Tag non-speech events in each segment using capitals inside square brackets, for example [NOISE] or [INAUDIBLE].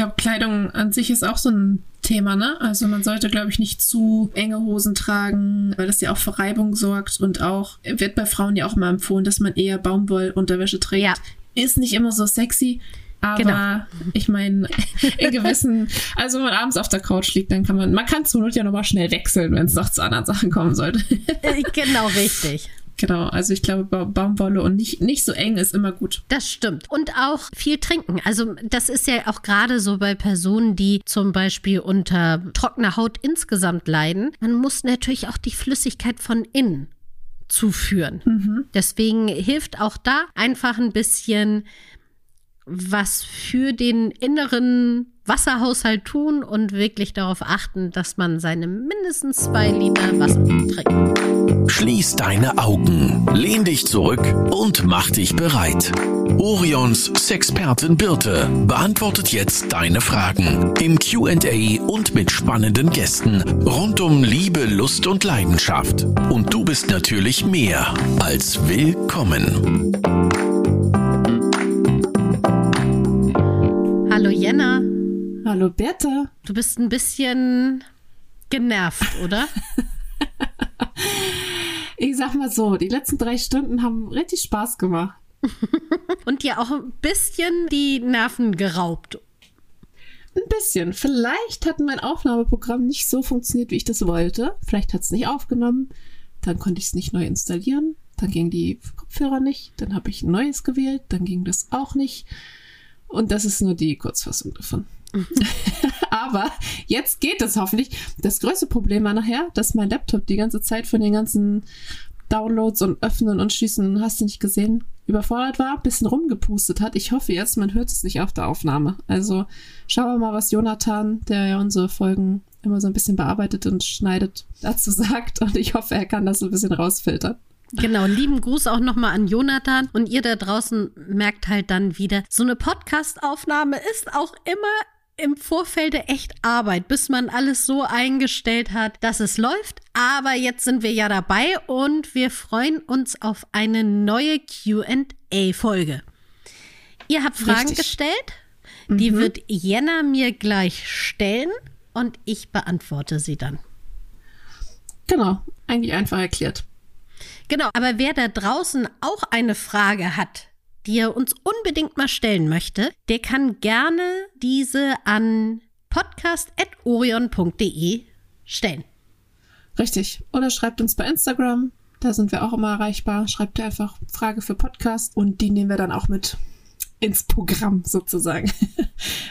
glaube, Kleidung an sich ist auch so ein Thema, ne? Also man sollte, glaube ich, nicht zu enge Hosen tragen, weil das ja auch für Reibung sorgt und auch wird bei Frauen ja auch mal empfohlen, dass man eher Baumwollunterwäsche trägt. Ja. Ist nicht immer so sexy, aber genau. ich meine, [LAUGHS] in gewissen, also wenn man abends auf der Couch liegt, dann kann man, man kann zur Not ja nochmal schnell wechseln, wenn es noch zu anderen Sachen kommen sollte. Äh, genau, richtig. Genau, also ich glaube, ba Baumwolle und nicht, nicht so eng ist immer gut. Das stimmt. Und auch viel trinken. Also das ist ja auch gerade so bei Personen, die zum Beispiel unter trockener Haut insgesamt leiden. Man muss natürlich auch die Flüssigkeit von innen zuführen. Mhm. Deswegen hilft auch da einfach ein bisschen was für den inneren Wasserhaushalt tun und wirklich darauf achten, dass man seine mindestens zwei Liter Wasser trinkt. Schließ deine Augen, lehn dich zurück und mach dich bereit. Orions Sexpertin Birte beantwortet jetzt deine Fragen im QA und mit spannenden Gästen rund um Liebe, Lust und Leidenschaft. Und du bist natürlich mehr als willkommen. Hallo Bertha. Du bist ein bisschen genervt, oder? [LAUGHS] ich sag mal so, die letzten drei Stunden haben richtig Spaß gemacht. [LAUGHS] Und dir auch ein bisschen die Nerven geraubt. Ein bisschen. Vielleicht hat mein Aufnahmeprogramm nicht so funktioniert, wie ich das wollte. Vielleicht hat es nicht aufgenommen. Dann konnte ich es nicht neu installieren. Dann gingen die Kopfhörer nicht. Dann habe ich ein neues gewählt. Dann ging das auch nicht. Und das ist nur die Kurzfassung davon. [LAUGHS] Aber jetzt geht es hoffentlich. Das größte Problem war nachher, dass mein Laptop die ganze Zeit von den ganzen Downloads und Öffnen und Schließen, hast du nicht gesehen, überfordert war, ein bisschen rumgepustet hat. Ich hoffe jetzt, man hört es nicht auf der Aufnahme. Also schauen wir mal, was Jonathan, der ja unsere Folgen immer so ein bisschen bearbeitet und schneidet, dazu sagt. Und ich hoffe, er kann das ein bisschen rausfiltern. Genau, lieben Gruß auch nochmal an Jonathan. Und ihr da draußen merkt halt dann wieder, so eine Podcast-Aufnahme ist auch immer im Vorfeld echt Arbeit, bis man alles so eingestellt hat, dass es läuft. Aber jetzt sind wir ja dabei und wir freuen uns auf eine neue QA-Folge. Ihr habt Fragen Richtig. gestellt. Die mhm. wird Jenna mir gleich stellen und ich beantworte sie dann. Genau, eigentlich einfach erklärt. Genau, aber wer da draußen auch eine Frage hat, die er uns unbedingt mal stellen möchte, der kann gerne diese an podcast.orion.de stellen. Richtig. Oder schreibt uns bei Instagram. Da sind wir auch immer erreichbar. Schreibt einfach Frage für Podcast und die nehmen wir dann auch mit ins Programm sozusagen. [LAUGHS]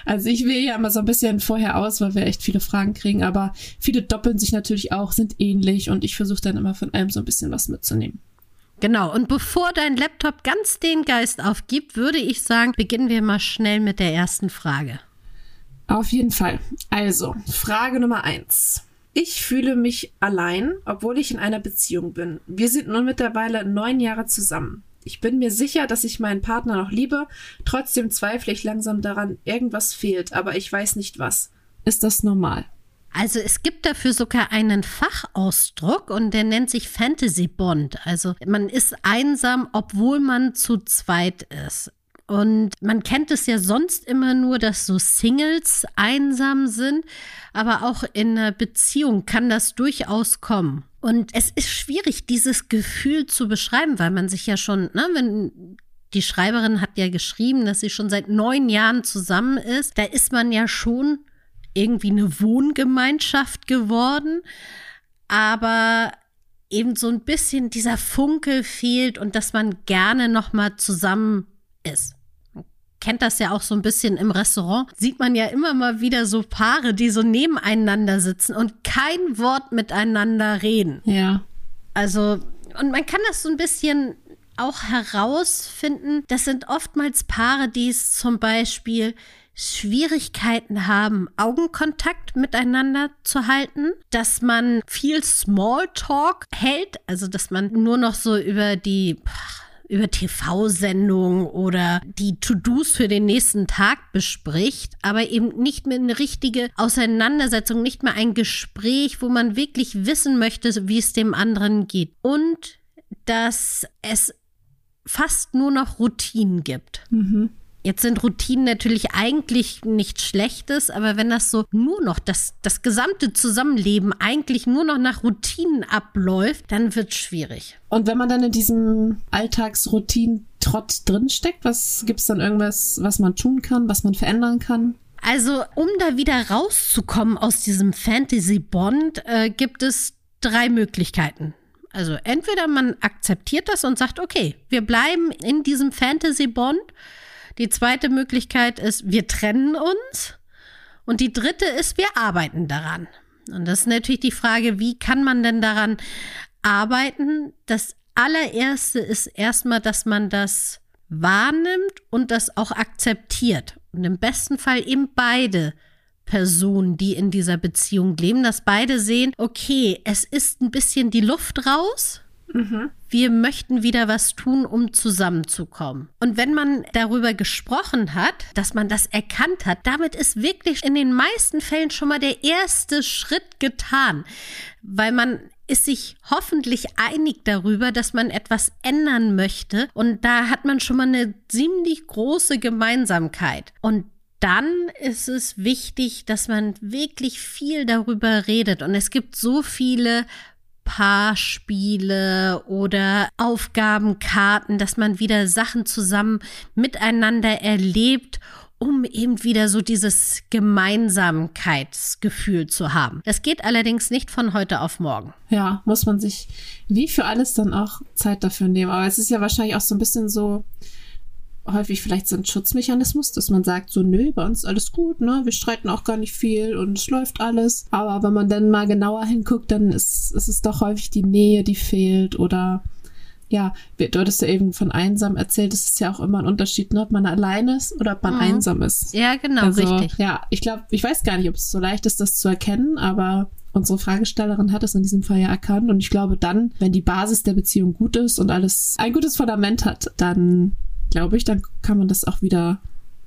Also ich wähle ja immer so ein bisschen vorher aus, weil wir echt viele Fragen kriegen, aber viele doppeln sich natürlich auch, sind ähnlich und ich versuche dann immer von allem so ein bisschen was mitzunehmen. Genau, und bevor dein Laptop ganz den Geist aufgibt, würde ich sagen, beginnen wir mal schnell mit der ersten Frage. Auf jeden Fall. Also, Frage Nummer eins. Ich fühle mich allein, obwohl ich in einer Beziehung bin. Wir sind nun mittlerweile neun Jahre zusammen. Ich bin mir sicher, dass ich meinen Partner noch liebe. Trotzdem zweifle ich langsam daran, irgendwas fehlt, aber ich weiß nicht was. Ist das normal? Also es gibt dafür sogar einen Fachausdruck und der nennt sich Fantasy Bond. Also man ist einsam, obwohl man zu zweit ist. Und man kennt es ja sonst immer nur, dass so Singles einsam sind, aber auch in einer Beziehung kann das durchaus kommen. Und es ist schwierig, dieses Gefühl zu beschreiben, weil man sich ja schon, ne, wenn die Schreiberin hat ja geschrieben, dass sie schon seit neun Jahren zusammen ist, da ist man ja schon irgendwie eine Wohngemeinschaft geworden, aber eben so ein bisschen dieser Funke fehlt und dass man gerne noch mal zusammen ist kennt das ja auch so ein bisschen im Restaurant, sieht man ja immer mal wieder so Paare, die so nebeneinander sitzen und kein Wort miteinander reden. Ja. Also, und man kann das so ein bisschen auch herausfinden. Das sind oftmals Paare, die es zum Beispiel Schwierigkeiten haben, Augenkontakt miteinander zu halten, dass man viel Smalltalk hält, also dass man nur noch so über die über TV-Sendungen oder die To-Dos für den nächsten Tag bespricht, aber eben nicht mehr eine richtige Auseinandersetzung, nicht mehr ein Gespräch, wo man wirklich wissen möchte, wie es dem anderen geht. Und dass es fast nur noch Routinen gibt. Mhm. Jetzt sind Routinen natürlich eigentlich nichts Schlechtes, aber wenn das so nur noch, das, das gesamte Zusammenleben eigentlich nur noch nach Routinen abläuft, dann wird es schwierig. Und wenn man dann in diesem Alltagsroutinen trotz drinsteckt, was gibt es dann irgendwas, was man tun kann, was man verändern kann? Also, um da wieder rauszukommen aus diesem Fantasy-Bond, äh, gibt es drei Möglichkeiten. Also entweder man akzeptiert das und sagt, okay, wir bleiben in diesem Fantasy-Bond. Die zweite Möglichkeit ist, wir trennen uns. Und die dritte ist, wir arbeiten daran. Und das ist natürlich die Frage, wie kann man denn daran arbeiten? Das allererste ist erstmal, dass man das wahrnimmt und das auch akzeptiert. Und im besten Fall eben beide Personen, die in dieser Beziehung leben, dass beide sehen, okay, es ist ein bisschen die Luft raus. Mhm. Wir möchten wieder was tun, um zusammenzukommen. Und wenn man darüber gesprochen hat, dass man das erkannt hat, damit ist wirklich in den meisten Fällen schon mal der erste Schritt getan, weil man ist sich hoffentlich einig darüber, dass man etwas ändern möchte. Und da hat man schon mal eine ziemlich große Gemeinsamkeit. Und dann ist es wichtig, dass man wirklich viel darüber redet. Und es gibt so viele Paarspiele oder Aufgabenkarten, dass man wieder Sachen zusammen miteinander erlebt um eben wieder so dieses Gemeinsamkeitsgefühl zu haben. Das geht allerdings nicht von heute auf morgen. Ja, muss man sich wie für alles dann auch Zeit dafür nehmen. Aber es ist ja wahrscheinlich auch so ein bisschen so, häufig vielleicht so ein Schutzmechanismus, dass man sagt, so, nö, bei uns ist alles gut, ne? Wir streiten auch gar nicht viel und es läuft alles. Aber wenn man dann mal genauer hinguckt, dann ist, ist es doch häufig die Nähe, die fehlt oder ja, du hattest ja eben von einsam erzählt, es ist ja auch immer ein Unterschied, ne, ob man alleine ist oder ob man mhm. einsam ist. Ja, genau, also, richtig. Ja, ich glaube, ich weiß gar nicht, ob es so leicht ist, das zu erkennen, aber unsere Fragestellerin hat es in diesem Fall ja erkannt und ich glaube dann, wenn die Basis der Beziehung gut ist und alles ein gutes Fundament hat, dann glaube ich, dann kann man das auch wieder,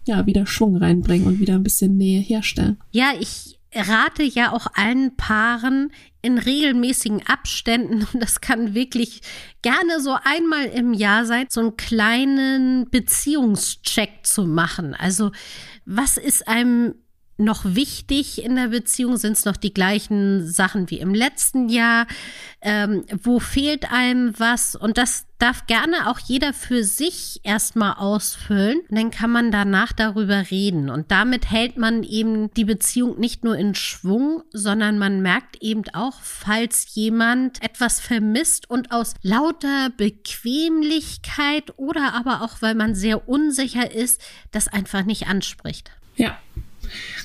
ja, wieder Schwung reinbringen und wieder ein bisschen Nähe herstellen. Ja, ich rate ja auch allen Paaren in regelmäßigen Abständen, und das kann wirklich gerne so einmal im Jahr sein, so einen kleinen Beziehungscheck zu machen. Also, was ist einem noch wichtig in der Beziehung? Sind es noch die gleichen Sachen wie im letzten Jahr? Ähm, wo fehlt einem was? Und das darf gerne auch jeder für sich erstmal ausfüllen. Und dann kann man danach darüber reden. Und damit hält man eben die Beziehung nicht nur in Schwung, sondern man merkt eben auch, falls jemand etwas vermisst und aus lauter Bequemlichkeit oder aber auch, weil man sehr unsicher ist, das einfach nicht anspricht. Ja,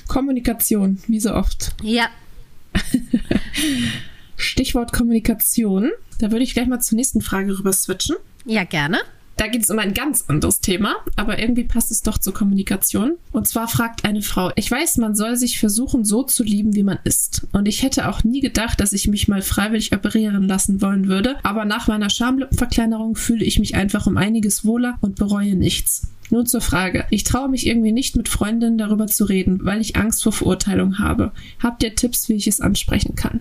Kommunikation, wie so oft. Ja. [LAUGHS] Stichwort Kommunikation. Da würde ich gleich mal zur nächsten Frage rüber switchen. Ja, gerne. Da geht es um ein ganz anderes Thema, aber irgendwie passt es doch zur Kommunikation. Und zwar fragt eine Frau, ich weiß, man soll sich versuchen, so zu lieben, wie man ist. Und ich hätte auch nie gedacht, dass ich mich mal freiwillig operieren lassen wollen würde, aber nach meiner Schamlippenverkleinerung fühle ich mich einfach um einiges wohler und bereue nichts. Nun zur Frage. Ich traue mich irgendwie nicht mit Freundinnen darüber zu reden, weil ich Angst vor Verurteilung habe. Habt ihr Tipps, wie ich es ansprechen kann?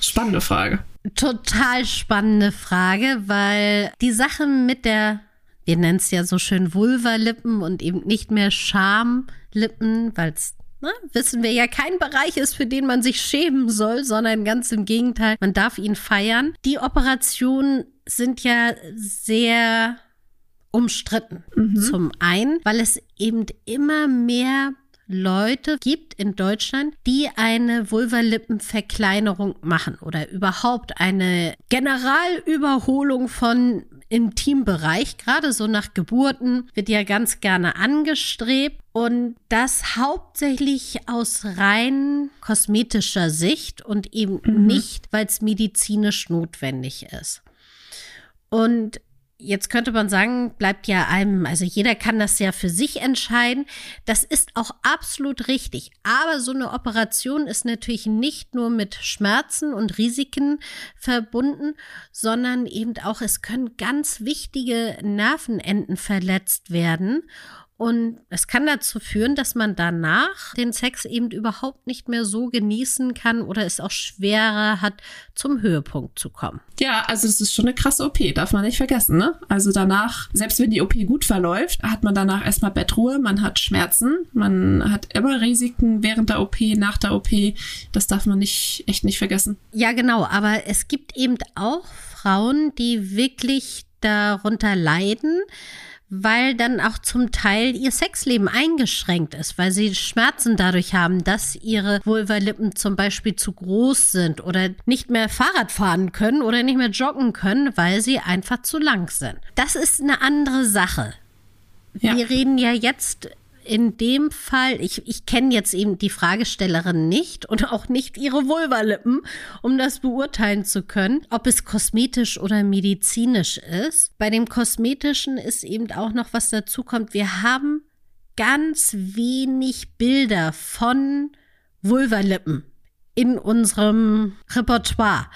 Spannende Frage. Total spannende Frage, weil die Sache mit der, wir nennen es ja so schön Vulva-Lippen und eben nicht mehr Schamlippen, weil es Ne, wissen wir ja, kein Bereich ist, für den man sich schämen soll, sondern ganz im Gegenteil, man darf ihn feiern. Die Operationen sind ja sehr umstritten. Mhm. Zum einen, weil es eben immer mehr Leute gibt in Deutschland, die eine Vulvalippenverkleinerung machen oder überhaupt eine Generalüberholung von Intimbereich. Gerade so nach Geburten wird ja ganz gerne angestrebt und das hauptsächlich aus rein kosmetischer Sicht und eben mhm. nicht, weil es medizinisch notwendig ist. Und Jetzt könnte man sagen, bleibt ja einem, also jeder kann das ja für sich entscheiden. Das ist auch absolut richtig. Aber so eine Operation ist natürlich nicht nur mit Schmerzen und Risiken verbunden, sondern eben auch, es können ganz wichtige Nervenenden verletzt werden. Und es kann dazu führen, dass man danach den Sex eben überhaupt nicht mehr so genießen kann oder es auch schwerer hat, zum Höhepunkt zu kommen. Ja, also das ist schon eine krasse OP, darf man nicht vergessen, ne? Also danach, selbst wenn die OP gut verläuft, hat man danach erstmal Bettruhe, man hat Schmerzen, man hat immer Risiken während der OP, nach der OP. Das darf man nicht, echt nicht vergessen. Ja, genau, aber es gibt eben auch Frauen, die wirklich darunter leiden, weil dann auch zum Teil ihr Sexleben eingeschränkt ist, weil sie Schmerzen dadurch haben, dass ihre Vulvalippen zum Beispiel zu groß sind oder nicht mehr Fahrrad fahren können oder nicht mehr joggen können, weil sie einfach zu lang sind. Das ist eine andere Sache. Ja. Wir reden ja jetzt in dem Fall, ich, ich kenne jetzt eben die Fragestellerin nicht und auch nicht ihre Vulvalippen, um das beurteilen zu können, ob es kosmetisch oder medizinisch ist. Bei dem kosmetischen ist eben auch noch was dazu kommt. Wir haben ganz wenig Bilder von Vulvalippen in unserem Repertoire.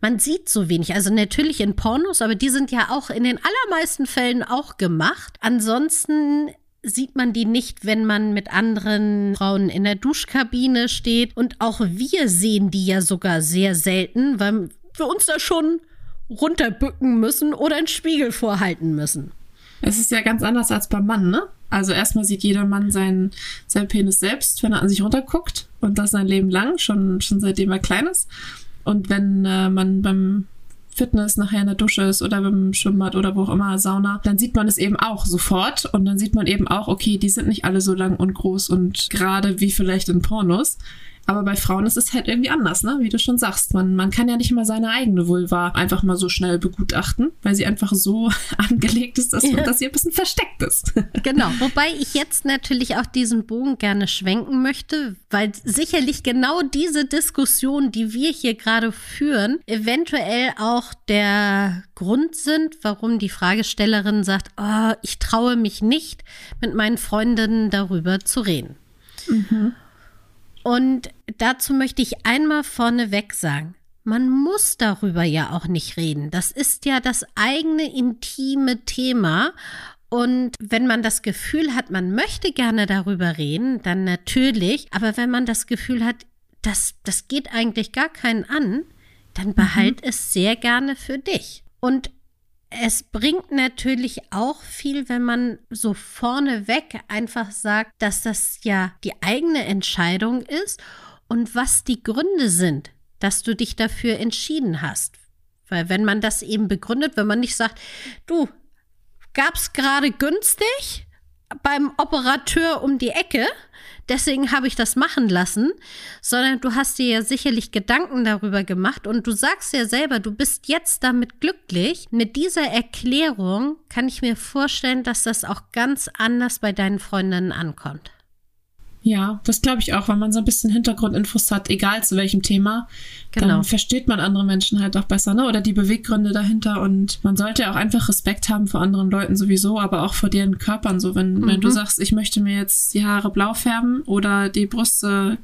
Man sieht so wenig. Also natürlich in Pornos, aber die sind ja auch in den allermeisten Fällen auch gemacht. Ansonsten sieht man die nicht, wenn man mit anderen Frauen in der Duschkabine steht. Und auch wir sehen die ja sogar sehr selten, weil wir uns da schon runterbücken müssen oder einen Spiegel vorhalten müssen. Es ist ja ganz anders als beim Mann, ne? Also erstmal sieht jeder Mann seinen, seinen Penis selbst, wenn er an sich runterguckt und das sein Leben lang, schon, schon seitdem er klein ist. Und wenn äh, man beim Fitness nachher in der Dusche ist oder beim Schwimmbad oder wo auch immer, Sauna, dann sieht man es eben auch sofort und dann sieht man eben auch, okay, die sind nicht alle so lang und groß und gerade wie vielleicht in Pornos. Aber bei Frauen ist es halt irgendwie anders, ne? Wie du schon sagst. Man, man kann ja nicht mal seine eigene Vulva einfach mal so schnell begutachten, weil sie einfach so [LAUGHS] angelegt ist, dass, ja. dass sie ein bisschen versteckt ist. [LAUGHS] Genau. Wobei ich jetzt natürlich auch diesen Bogen gerne schwenken möchte, weil sicherlich genau diese Diskussion, die wir hier gerade führen, eventuell auch der Grund sind, warum die Fragestellerin sagt, oh, ich traue mich nicht, mit meinen Freundinnen darüber zu reden. Mhm. Und dazu möchte ich einmal vorneweg sagen, man muss darüber ja auch nicht reden. Das ist ja das eigene intime Thema. Und wenn man das Gefühl hat, man möchte gerne darüber reden, dann natürlich. Aber wenn man das Gefühl hat, das, das geht eigentlich gar keinen an, dann behalt mhm. es sehr gerne für dich. Und es bringt natürlich auch viel, wenn man so vorneweg einfach sagt, dass das ja die eigene Entscheidung ist und was die Gründe sind, dass du dich dafür entschieden hast. Weil wenn man das eben begründet, wenn man nicht sagt, du, gab's gerade günstig beim Operateur um die Ecke, deswegen habe ich das machen lassen, sondern du hast dir ja sicherlich Gedanken darüber gemacht und du sagst ja selber, du bist jetzt damit glücklich. Mit dieser Erklärung kann ich mir vorstellen, dass das auch ganz anders bei deinen Freundinnen ankommt. Ja, das glaube ich auch, weil man so ein bisschen Hintergrundinfos hat, egal zu welchem Thema. Genau. Dann versteht man andere Menschen halt auch besser, ne? Oder die Beweggründe dahinter. Und man sollte auch einfach Respekt haben vor anderen Leuten sowieso, aber auch vor deren Körpern. So, wenn, mhm. wenn du mhm. sagst, ich möchte mir jetzt die Haare blau färben oder die Brüste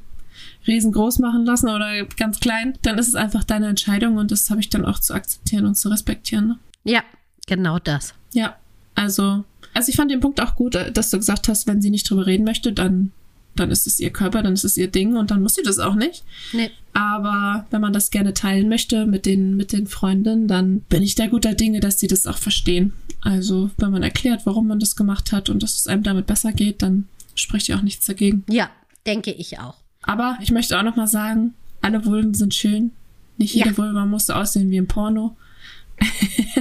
riesengroß machen lassen oder ganz klein, dann ist es einfach deine Entscheidung und das habe ich dann auch zu akzeptieren und zu respektieren. Ne? Ja, genau das. Ja, also, also ich fand den Punkt auch gut, dass du gesagt hast, wenn sie nicht drüber reden möchte, dann dann ist es ihr Körper, dann ist es ihr Ding und dann muss sie das auch nicht. Nee. Aber wenn man das gerne teilen möchte mit den, mit den Freundinnen, dann bin ich da guter Dinge, dass sie das auch verstehen. Also, wenn man erklärt, warum man das gemacht hat und dass es einem damit besser geht, dann spricht ja auch nichts dagegen. Ja, denke ich auch. Aber ich möchte auch noch mal sagen, alle Vulven sind schön. Nicht jede ja. Vulva muss aussehen wie im Porno.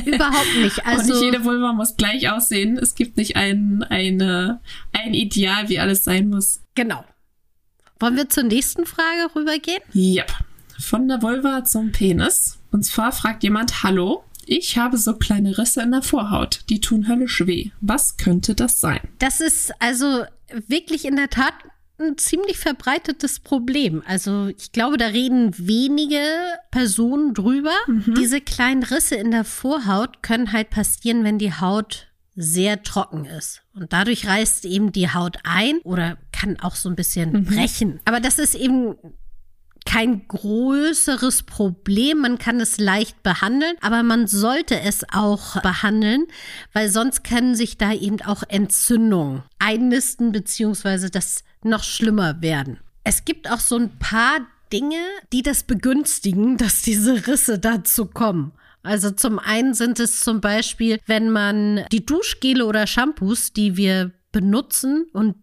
Überhaupt nicht. Also [LAUGHS] und nicht jede Vulva muss gleich aussehen. Es gibt nicht ein, eine, ein Ideal, wie alles sein muss. Genau. Wollen wir zur nächsten Frage rübergehen? Ja. Von der Vulva zum Penis. Und zwar fragt jemand, hallo, ich habe so kleine Risse in der Vorhaut, die tun höllisch weh. Was könnte das sein? Das ist also wirklich in der Tat ein ziemlich verbreitetes Problem. Also ich glaube, da reden wenige Personen drüber. Mhm. Diese kleinen Risse in der Vorhaut können halt passieren, wenn die Haut sehr trocken ist. Und dadurch reißt eben die Haut ein oder kann auch so ein bisschen mhm. brechen. Aber das ist eben kein größeres Problem. Man kann es leicht behandeln, aber man sollte es auch behandeln, weil sonst können sich da eben auch Entzündungen einnisten, beziehungsweise das noch schlimmer werden. Es gibt auch so ein paar Dinge, die das begünstigen, [LAUGHS] dass diese Risse dazu kommen. Also zum einen sind es zum Beispiel, wenn man die Duschgele oder Shampoos, die wir benutzen und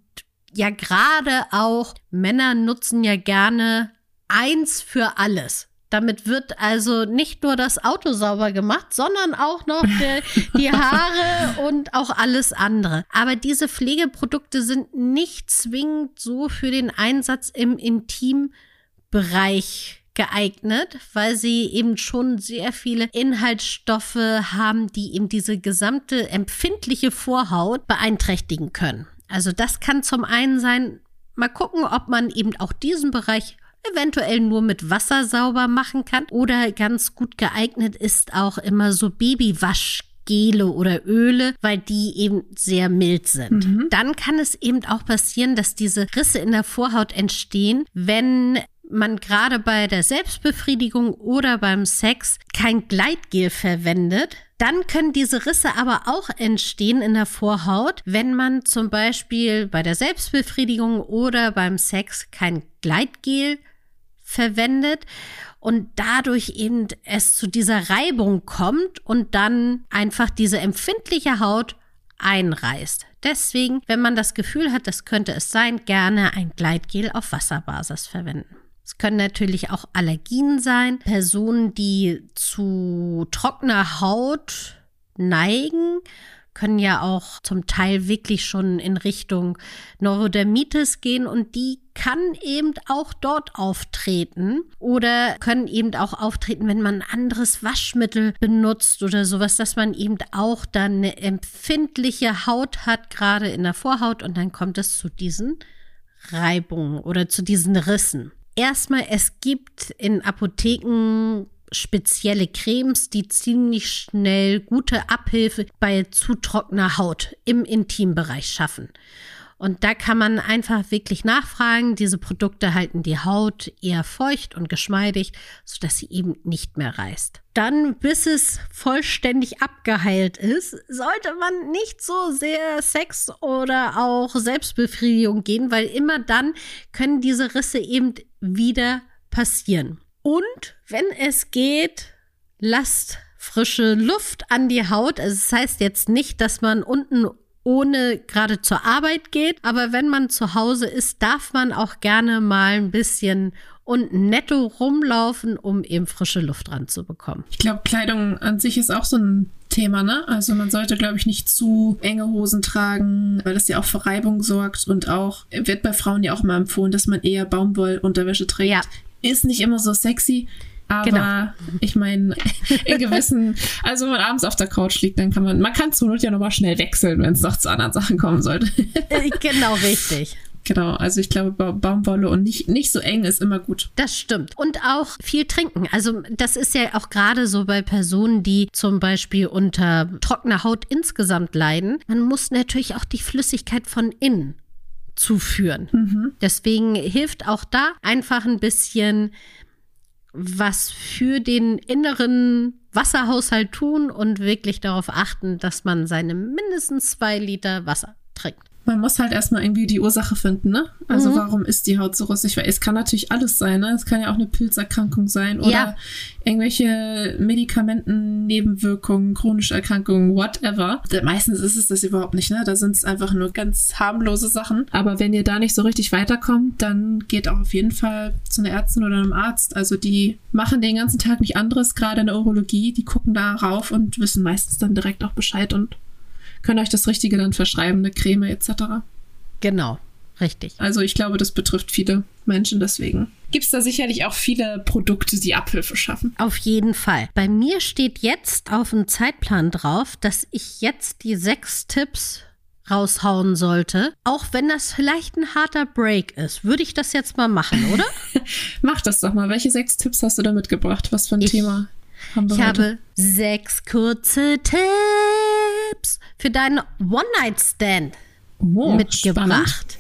ja gerade auch Männer nutzen ja gerne eins für alles. Damit wird also nicht nur das Auto sauber gemacht, sondern auch noch die, [LAUGHS] die Haare und auch alles andere. Aber diese Pflegeprodukte sind nicht zwingend so für den Einsatz im Intimbereich geeignet, weil sie eben schon sehr viele Inhaltsstoffe haben, die eben diese gesamte empfindliche Vorhaut beeinträchtigen können. Also das kann zum einen sein, mal gucken, ob man eben auch diesen Bereich eventuell nur mit Wasser sauber machen kann oder ganz gut geeignet ist auch immer so Babywaschgele oder Öle, weil die eben sehr mild sind. Mhm. Dann kann es eben auch passieren, dass diese Risse in der Vorhaut entstehen, wenn man gerade bei der Selbstbefriedigung oder beim Sex kein Gleitgel verwendet, dann können diese Risse aber auch entstehen in der Vorhaut, wenn man zum Beispiel bei der Selbstbefriedigung oder beim Sex kein Gleitgel verwendet und dadurch eben es zu dieser Reibung kommt und dann einfach diese empfindliche Haut einreißt. Deswegen, wenn man das Gefühl hat, das könnte es sein, gerne ein Gleitgel auf Wasserbasis verwenden. Es können natürlich auch Allergien sein, Personen, die zu trockener Haut neigen, können ja auch zum Teil wirklich schon in Richtung Neurodermitis gehen und die kann eben auch dort auftreten oder können eben auch auftreten, wenn man ein anderes Waschmittel benutzt oder sowas, dass man eben auch dann eine empfindliche Haut hat, gerade in der Vorhaut und dann kommt es zu diesen Reibungen oder zu diesen Rissen. Erstmal, es gibt in Apotheken spezielle Cremes, die ziemlich schnell gute Abhilfe bei zu trockener Haut im Intimbereich schaffen. Und da kann man einfach wirklich nachfragen. Diese Produkte halten die Haut eher feucht und geschmeidig, sodass sie eben nicht mehr reißt. Dann, bis es vollständig abgeheilt ist, sollte man nicht so sehr Sex oder auch Selbstbefriedigung gehen, weil immer dann können diese Risse eben wieder passieren. Und wenn es geht, lasst frische Luft an die Haut. Also das heißt jetzt nicht, dass man unten ohne gerade zur Arbeit geht. Aber wenn man zu Hause ist, darf man auch gerne mal ein bisschen unten netto rumlaufen, um eben frische Luft ranzubekommen. Ich glaube, Kleidung an sich ist auch so ein Thema, ne? Also man sollte, glaube ich, nicht zu enge Hosen tragen, weil das ja auch für Reibung sorgt und auch wird bei Frauen ja auch mal empfohlen, dass man eher Baumwollunterwäsche trägt. Ja. Ist nicht immer so sexy, aber genau. ich meine, [LAUGHS] in gewissen, also wenn man abends auf der Couch liegt, dann kann man, man kann zur Not ja nochmal schnell wechseln, wenn es noch zu anderen Sachen kommen sollte. Äh, genau, richtig. Genau, also ich glaube, ba Baumwolle und nicht, nicht so eng ist immer gut. Das stimmt. Und auch viel trinken. Also das ist ja auch gerade so bei Personen, die zum Beispiel unter trockener Haut insgesamt leiden. Man muss natürlich auch die Flüssigkeit von innen zuführen. Mhm. Deswegen hilft auch da einfach ein bisschen was für den inneren Wasserhaushalt tun und wirklich darauf achten, dass man seine mindestens zwei Liter Wasser trinkt. Man muss halt erstmal irgendwie die Ursache finden, ne? Also mhm. warum ist die Haut so rostig? Weil es kann natürlich alles sein, ne? Es kann ja auch eine Pilzerkrankung sein oder ja. irgendwelche Medikamenten, Nebenwirkungen, chronische Erkrankungen, whatever. Meistens ist es das überhaupt nicht, ne? Da sind es einfach nur ganz harmlose Sachen. Aber wenn ihr da nicht so richtig weiterkommt, dann geht auch auf jeden Fall zu einer Ärztin oder einem Arzt. Also die machen den ganzen Tag nicht anderes, gerade in der Urologie. Die gucken da rauf und wissen meistens dann direkt auch Bescheid und können euch das Richtige dann verschreiben, eine Creme etc. Genau, richtig. Also ich glaube, das betrifft viele Menschen, deswegen gibt es da sicherlich auch viele Produkte, die Abhilfe schaffen. Auf jeden Fall. Bei mir steht jetzt auf dem Zeitplan drauf, dass ich jetzt die sechs Tipps raushauen sollte, auch wenn das vielleicht ein harter Break ist. Würde ich das jetzt mal machen, oder? [LAUGHS] Mach das doch mal. Welche sechs Tipps hast du da mitgebracht? Was für ein ich, Thema haben wir Ich heute? habe sechs kurze Tipps für deinen One-Night-Stand oh, mitgebracht.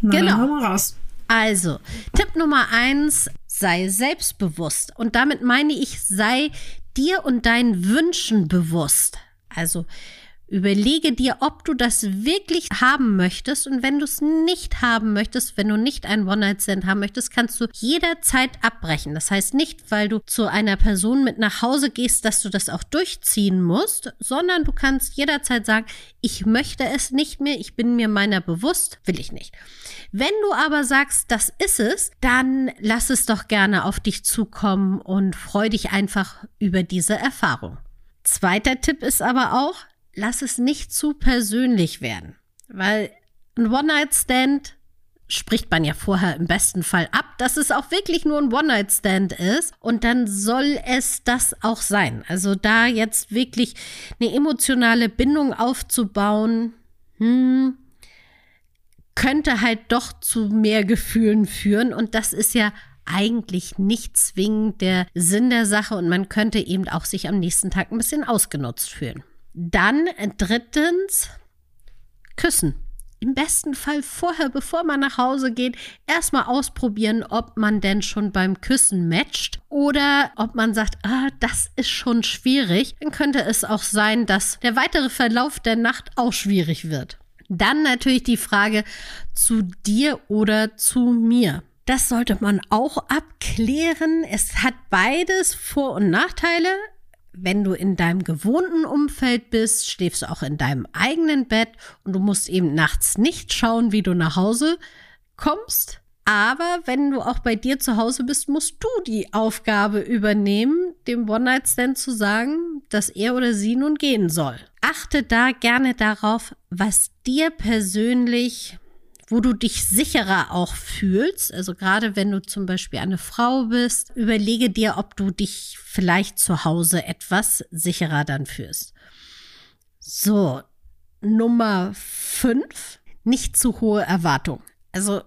Na, genau. Also, Tipp Nummer eins, sei selbstbewusst. Und damit meine ich, sei dir und deinen Wünschen bewusst. Also Überlege dir, ob du das wirklich haben möchtest. Und wenn du es nicht haben möchtest, wenn du nicht einen One-Night-Stand haben möchtest, kannst du jederzeit abbrechen. Das heißt nicht, weil du zu einer Person mit nach Hause gehst, dass du das auch durchziehen musst, sondern du kannst jederzeit sagen, ich möchte es nicht mehr, ich bin mir meiner bewusst, will ich nicht. Wenn du aber sagst, das ist es, dann lass es doch gerne auf dich zukommen und freu dich einfach über diese Erfahrung. Zweiter Tipp ist aber auch, lass es nicht zu persönlich werden, weil ein One-Night-Stand spricht man ja vorher im besten Fall ab, dass es auch wirklich nur ein One-Night-Stand ist. Und dann soll es das auch sein. Also da jetzt wirklich eine emotionale Bindung aufzubauen, hm, könnte halt doch zu mehr Gefühlen führen. Und das ist ja eigentlich nicht zwingend der Sinn der Sache. Und man könnte eben auch sich am nächsten Tag ein bisschen ausgenutzt fühlen. Dann drittens, küssen. Im besten Fall vorher, bevor man nach Hause geht, erstmal ausprobieren, ob man denn schon beim Küssen matcht oder ob man sagt, ah, das ist schon schwierig. Dann könnte es auch sein, dass der weitere Verlauf der Nacht auch schwierig wird. Dann natürlich die Frage zu dir oder zu mir. Das sollte man auch abklären. Es hat beides Vor- und Nachteile wenn du in deinem gewohnten Umfeld bist, schläfst du auch in deinem eigenen Bett und du musst eben nachts nicht schauen, wie du nach Hause kommst. Aber wenn du auch bei dir zu Hause bist, musst du die Aufgabe übernehmen, dem One-Night-Stand zu sagen, dass er oder sie nun gehen soll. Achte da gerne darauf, was dir persönlich wo du dich sicherer auch fühlst. Also gerade wenn du zum Beispiel eine Frau bist, überlege dir, ob du dich vielleicht zu Hause etwas sicherer dann fühlst. So, Nummer fünf, nicht zu hohe Erwartung. Also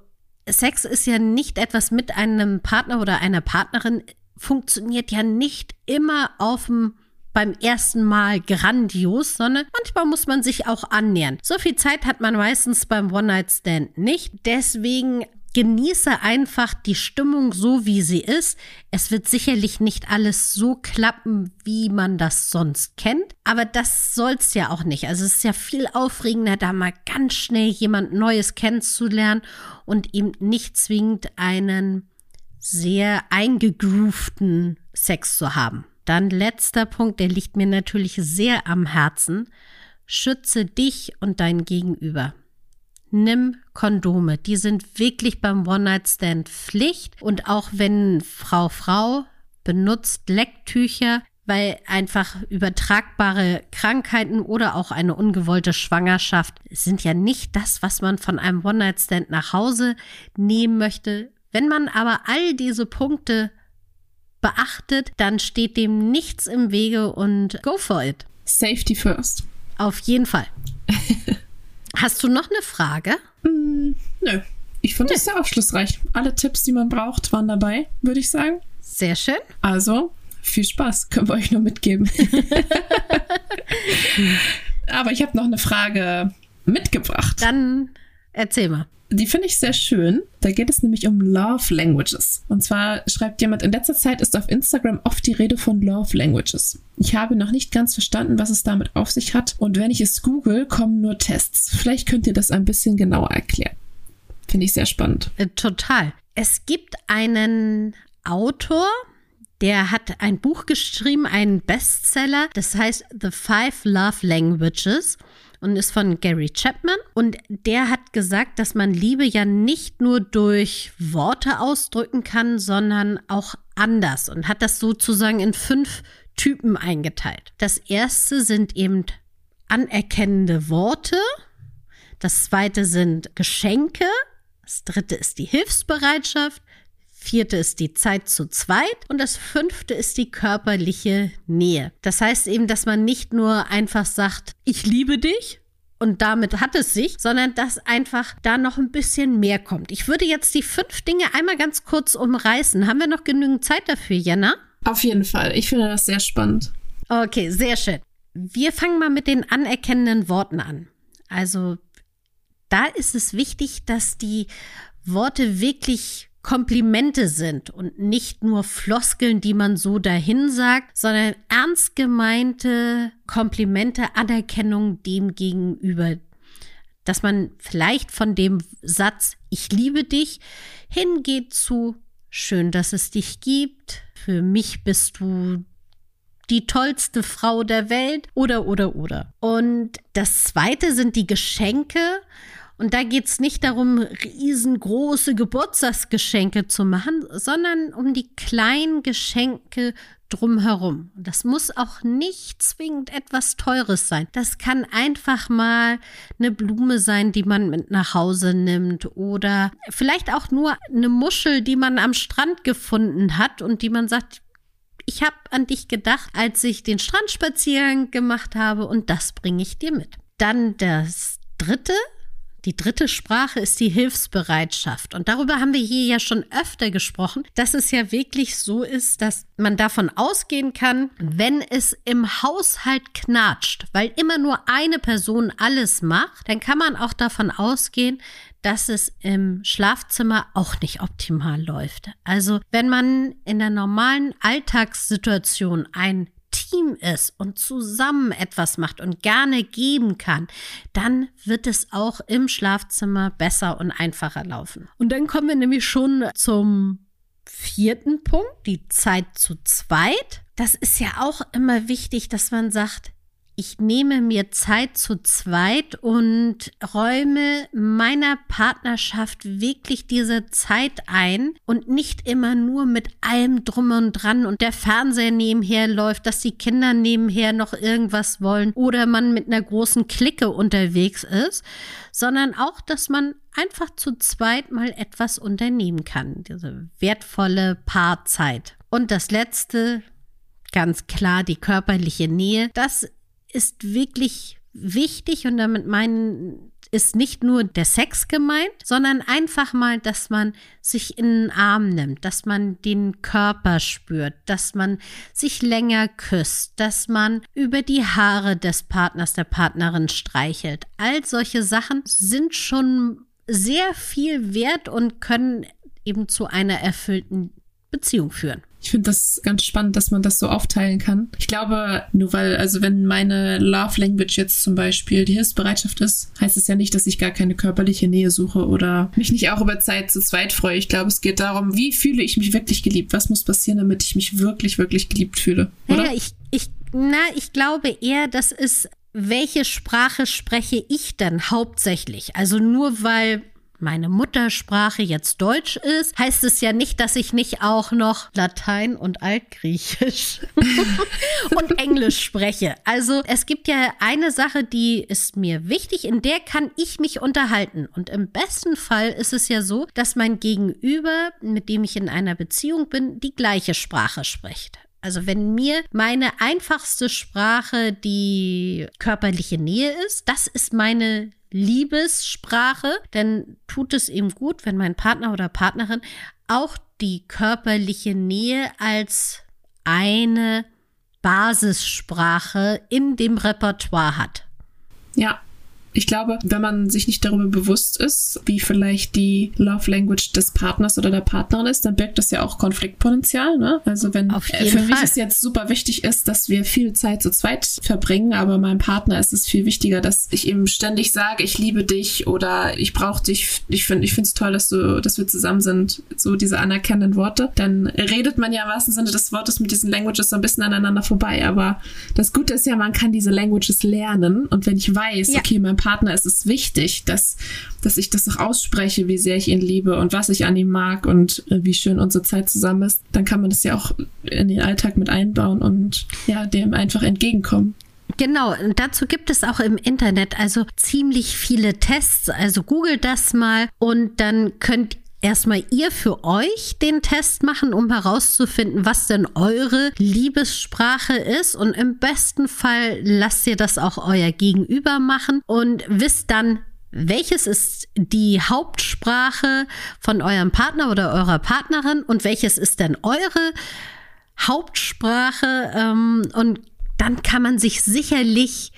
Sex ist ja nicht etwas mit einem Partner oder einer Partnerin, funktioniert ja nicht immer auf dem beim ersten Mal grandios, sondern manchmal muss man sich auch annähern. So viel Zeit hat man meistens beim One-Night-Stand nicht. Deswegen genieße einfach die Stimmung so, wie sie ist. Es wird sicherlich nicht alles so klappen, wie man das sonst kennt, aber das soll's ja auch nicht. Also es ist ja viel aufregender, da mal ganz schnell jemand Neues kennenzulernen und ihm nicht zwingend einen sehr eingegroovten Sex zu haben. Dann letzter Punkt, der liegt mir natürlich sehr am Herzen. Schütze dich und dein Gegenüber. Nimm Kondome. Die sind wirklich beim One-Night-Stand Pflicht. Und auch wenn Frau Frau benutzt Lecktücher, weil einfach übertragbare Krankheiten oder auch eine ungewollte Schwangerschaft sind ja nicht das, was man von einem One-Night-Stand nach Hause nehmen möchte. Wenn man aber all diese Punkte beachtet, dann steht dem nichts im Wege und go for it. Safety first. Auf jeden Fall. [LAUGHS] Hast du noch eine Frage? Mm, nö. Ich finde das sehr aufschlussreich. Alle Tipps, die man braucht, waren dabei, würde ich sagen. Sehr schön. Also, viel Spaß, [LAUGHS] können wir euch nur mitgeben. [LAUGHS] Aber ich habe noch eine Frage mitgebracht. Dann erzähl mal. Die finde ich sehr schön. Da geht es nämlich um Love Languages. Und zwar schreibt jemand, in letzter Zeit ist auf Instagram oft die Rede von Love Languages. Ich habe noch nicht ganz verstanden, was es damit auf sich hat. Und wenn ich es google, kommen nur Tests. Vielleicht könnt ihr das ein bisschen genauer erklären. Finde ich sehr spannend. Äh, total. Es gibt einen Autor, der hat ein Buch geschrieben, einen Bestseller. Das heißt The Five Love Languages und ist von Gary Chapman. Und der hat gesagt, dass man Liebe ja nicht nur durch Worte ausdrücken kann, sondern auch anders und hat das sozusagen in fünf Typen eingeteilt. Das erste sind eben anerkennende Worte. Das zweite sind Geschenke. Das dritte ist die Hilfsbereitschaft vierte ist die Zeit zu zweit und das fünfte ist die körperliche Nähe. Das heißt eben, dass man nicht nur einfach sagt, ich liebe dich, und damit hat es sich, sondern dass einfach da noch ein bisschen mehr kommt. Ich würde jetzt die fünf Dinge einmal ganz kurz umreißen. Haben wir noch genügend Zeit dafür, Jenna? Auf jeden Fall. Ich finde das sehr spannend. Okay, sehr schön. Wir fangen mal mit den anerkennenden Worten an. Also da ist es wichtig, dass die Worte wirklich Komplimente sind und nicht nur Floskeln, die man so dahin sagt, sondern ernst gemeinte Komplimente, Anerkennung dem gegenüber. Dass man vielleicht von dem Satz Ich liebe dich hingeht zu Schön, dass es dich gibt. Für mich bist du die tollste Frau der Welt oder oder oder. Und das zweite sind die Geschenke. Und da geht es nicht darum, riesengroße Geburtstagsgeschenke zu machen, sondern um die kleinen Geschenke drumherum. Das muss auch nicht zwingend etwas Teures sein. Das kann einfach mal eine Blume sein, die man mit nach Hause nimmt oder vielleicht auch nur eine Muschel, die man am Strand gefunden hat und die man sagt, ich habe an dich gedacht, als ich den Strandspaziergang gemacht habe und das bringe ich dir mit. Dann das dritte, die dritte Sprache ist die Hilfsbereitschaft. Und darüber haben wir hier ja schon öfter gesprochen, dass es ja wirklich so ist, dass man davon ausgehen kann, wenn es im Haushalt knatscht, weil immer nur eine Person alles macht, dann kann man auch davon ausgehen, dass es im Schlafzimmer auch nicht optimal läuft. Also wenn man in der normalen Alltagssituation ein Team ist und zusammen etwas macht und gerne geben kann, dann wird es auch im Schlafzimmer besser und einfacher laufen. Und dann kommen wir nämlich schon zum vierten Punkt, die Zeit zu zweit. Das ist ja auch immer wichtig, dass man sagt, ich nehme mir Zeit zu zweit und räume meiner Partnerschaft wirklich diese Zeit ein und nicht immer nur mit allem drum und dran und der Fernseher nebenher läuft, dass die Kinder nebenher noch irgendwas wollen oder man mit einer großen Clique unterwegs ist, sondern auch, dass man einfach zu zweit mal etwas unternehmen kann. Diese wertvolle Paarzeit. Und das letzte, ganz klar die körperliche Nähe. Das ist wirklich wichtig und damit meinen ist nicht nur der Sex gemeint, sondern einfach mal, dass man sich in den Arm nimmt, dass man den Körper spürt, dass man sich länger küsst, dass man über die Haare des Partners, der Partnerin streichelt. All solche Sachen sind schon sehr viel wert und können eben zu einer erfüllten Beziehung führen. Ich finde das ganz spannend, dass man das so aufteilen kann. Ich glaube, nur weil, also wenn meine Love Language jetzt zum Beispiel die Hilfsbereitschaft ist, heißt es ja nicht, dass ich gar keine körperliche Nähe suche oder mich nicht auch über Zeit zu zweit freue. Ich glaube, es geht darum, wie fühle ich mich wirklich geliebt? Was muss passieren, damit ich mich wirklich, wirklich geliebt fühle? Oder? Ja, ich, ich, na, ich glaube eher, das ist welche Sprache spreche ich denn hauptsächlich? Also nur weil meine Muttersprache jetzt Deutsch ist, heißt es ja nicht, dass ich nicht auch noch Latein und Altgriechisch [LAUGHS] und Englisch spreche. Also es gibt ja eine Sache, die ist mir wichtig, in der kann ich mich unterhalten. Und im besten Fall ist es ja so, dass mein Gegenüber, mit dem ich in einer Beziehung bin, die gleiche Sprache spricht. Also wenn mir meine einfachste Sprache die körperliche Nähe ist, das ist meine Liebessprache, dann tut es ihm gut, wenn mein Partner oder Partnerin auch die körperliche Nähe als eine Basissprache in dem Repertoire hat. Ja, ich glaube, wenn man sich nicht darüber bewusst ist, wie vielleicht die Love Language des Partners oder der Partnerin ist, dann birgt das ja auch Konfliktpotenzial. Ne? Also wenn für mich Fall. es jetzt super wichtig ist, dass wir viel Zeit zu zweit verbringen, aber meinem Partner ist es viel wichtiger, dass ich ihm ständig sage, ich liebe dich oder ich brauche dich. Ich finde, ich finde es toll, dass du, dass wir zusammen sind. So diese anerkennenden Worte. Dann redet man ja im wahrsten Sinne des Wortes mit diesen Languages so ein bisschen aneinander vorbei. Aber das Gute ist ja, man kann diese Languages lernen. Und wenn ich weiß, Ja. okay, mein Partner ist es wichtig, dass, dass ich das auch ausspreche, wie sehr ich ihn liebe und was ich an ihm mag und äh, wie schön unsere Zeit zusammen ist, dann kann man das ja auch in den Alltag mit einbauen und ja, dem einfach entgegenkommen. Genau, und dazu gibt es auch im Internet also ziemlich viele Tests. Also googelt das mal und dann könnt erstmal ihr für euch den Test machen, um herauszufinden, was denn eure Liebessprache ist. Und im besten Fall lasst ihr das auch euer Gegenüber machen und wisst dann, welches ist die Hauptsprache von eurem Partner oder eurer Partnerin und welches ist denn eure Hauptsprache? Ähm, und dann kann man sich sicherlich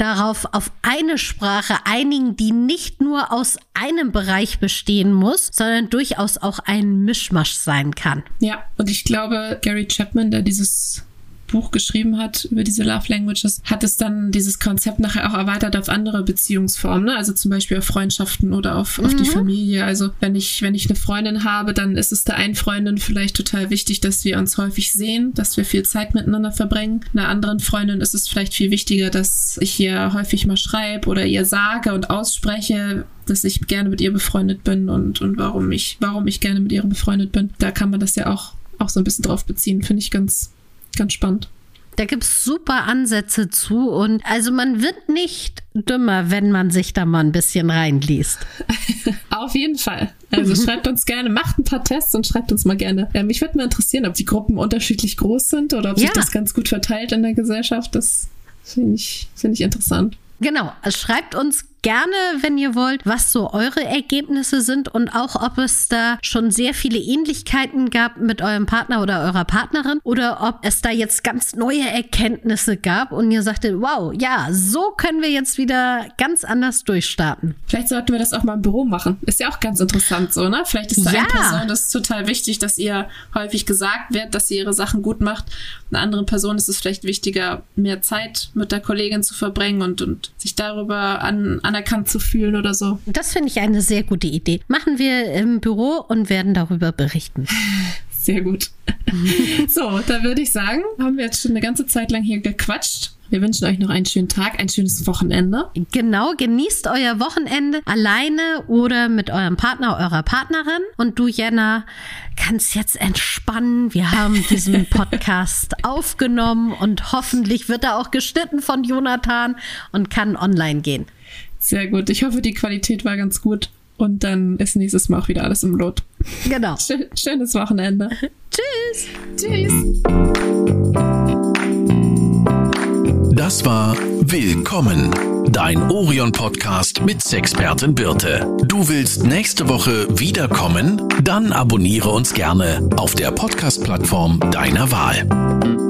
darauf auf eine Sprache einigen, die nicht nur aus einem Bereich bestehen muss, sondern durchaus auch ein Mischmasch sein kann. Ja, und ich glaube, Gary Chapman, der dieses Buch geschrieben hat über diese Love Languages, hat es dann dieses Konzept nachher auch erweitert auf andere Beziehungsformen, ne? also zum Beispiel auf Freundschaften oder auf, mhm. auf die mhm. Familie. Also wenn ich, wenn ich eine Freundin habe, dann ist es der einen Freundin vielleicht total wichtig, dass wir uns häufig sehen, dass wir viel Zeit miteinander verbringen. Einer anderen Freundin ist es vielleicht viel wichtiger, dass ich ihr häufig mal schreibe oder ihr sage und ausspreche, dass ich gerne mit ihr befreundet bin und, und warum ich, warum ich gerne mit ihr befreundet bin. Da kann man das ja auch, auch so ein bisschen drauf beziehen, finde ich ganz, Ganz spannend. Da gibt es super Ansätze zu und also man wird nicht dümmer, wenn man sich da mal ein bisschen reinliest. [LAUGHS] Auf jeden Fall. Also schreibt uns gerne, macht ein paar Tests und schreibt uns mal gerne. Ja, mich würde mal interessieren, ob die Gruppen unterschiedlich groß sind oder ob ja. sich das ganz gut verteilt in der Gesellschaft. Das finde ich, find ich interessant. Genau, schreibt uns gerne, wenn ihr wollt, was so eure Ergebnisse sind und auch, ob es da schon sehr viele Ähnlichkeiten gab mit eurem Partner oder eurer Partnerin oder ob es da jetzt ganz neue Erkenntnisse gab und ihr sagtet, wow, ja, so können wir jetzt wieder ganz anders durchstarten. Vielleicht sollten wir das auch mal im Büro machen. Ist ja auch ganz interessant so, ne? Vielleicht ist da ja. eine Person das ist total wichtig, dass ihr häufig gesagt wird, dass sie ihre Sachen gut macht. Einer anderen Person ist es vielleicht wichtiger, mehr Zeit mit der Kollegin zu verbringen und, und sich darüber an, anerkannt zu fühlen oder so. Das finde ich eine sehr gute Idee. Machen wir im Büro und werden darüber berichten. [LAUGHS] Sehr gut. [LAUGHS] so, da würde ich sagen, haben wir jetzt schon eine ganze Zeit lang hier gequatscht. Wir wünschen euch noch einen schönen Tag, ein schönes Wochenende. Genau, genießt euer Wochenende alleine oder mit eurem Partner, eurer Partnerin. Und du, Jenna, kannst jetzt entspannen. Wir haben diesen [LAUGHS] Podcast aufgenommen und hoffentlich wird er auch geschnitten von Jonathan und kann online gehen. Sehr gut. Ich hoffe, die Qualität war ganz gut. Und dann ist nächstes Mal auch wieder alles im Lot. Genau. Schönes Wochenende. [LAUGHS] Tschüss. Tschüss. Das war Willkommen, dein Orion-Podcast mit Sexpertin Birte. Du willst nächste Woche wiederkommen? Dann abonniere uns gerne auf der Podcast-Plattform deiner Wahl.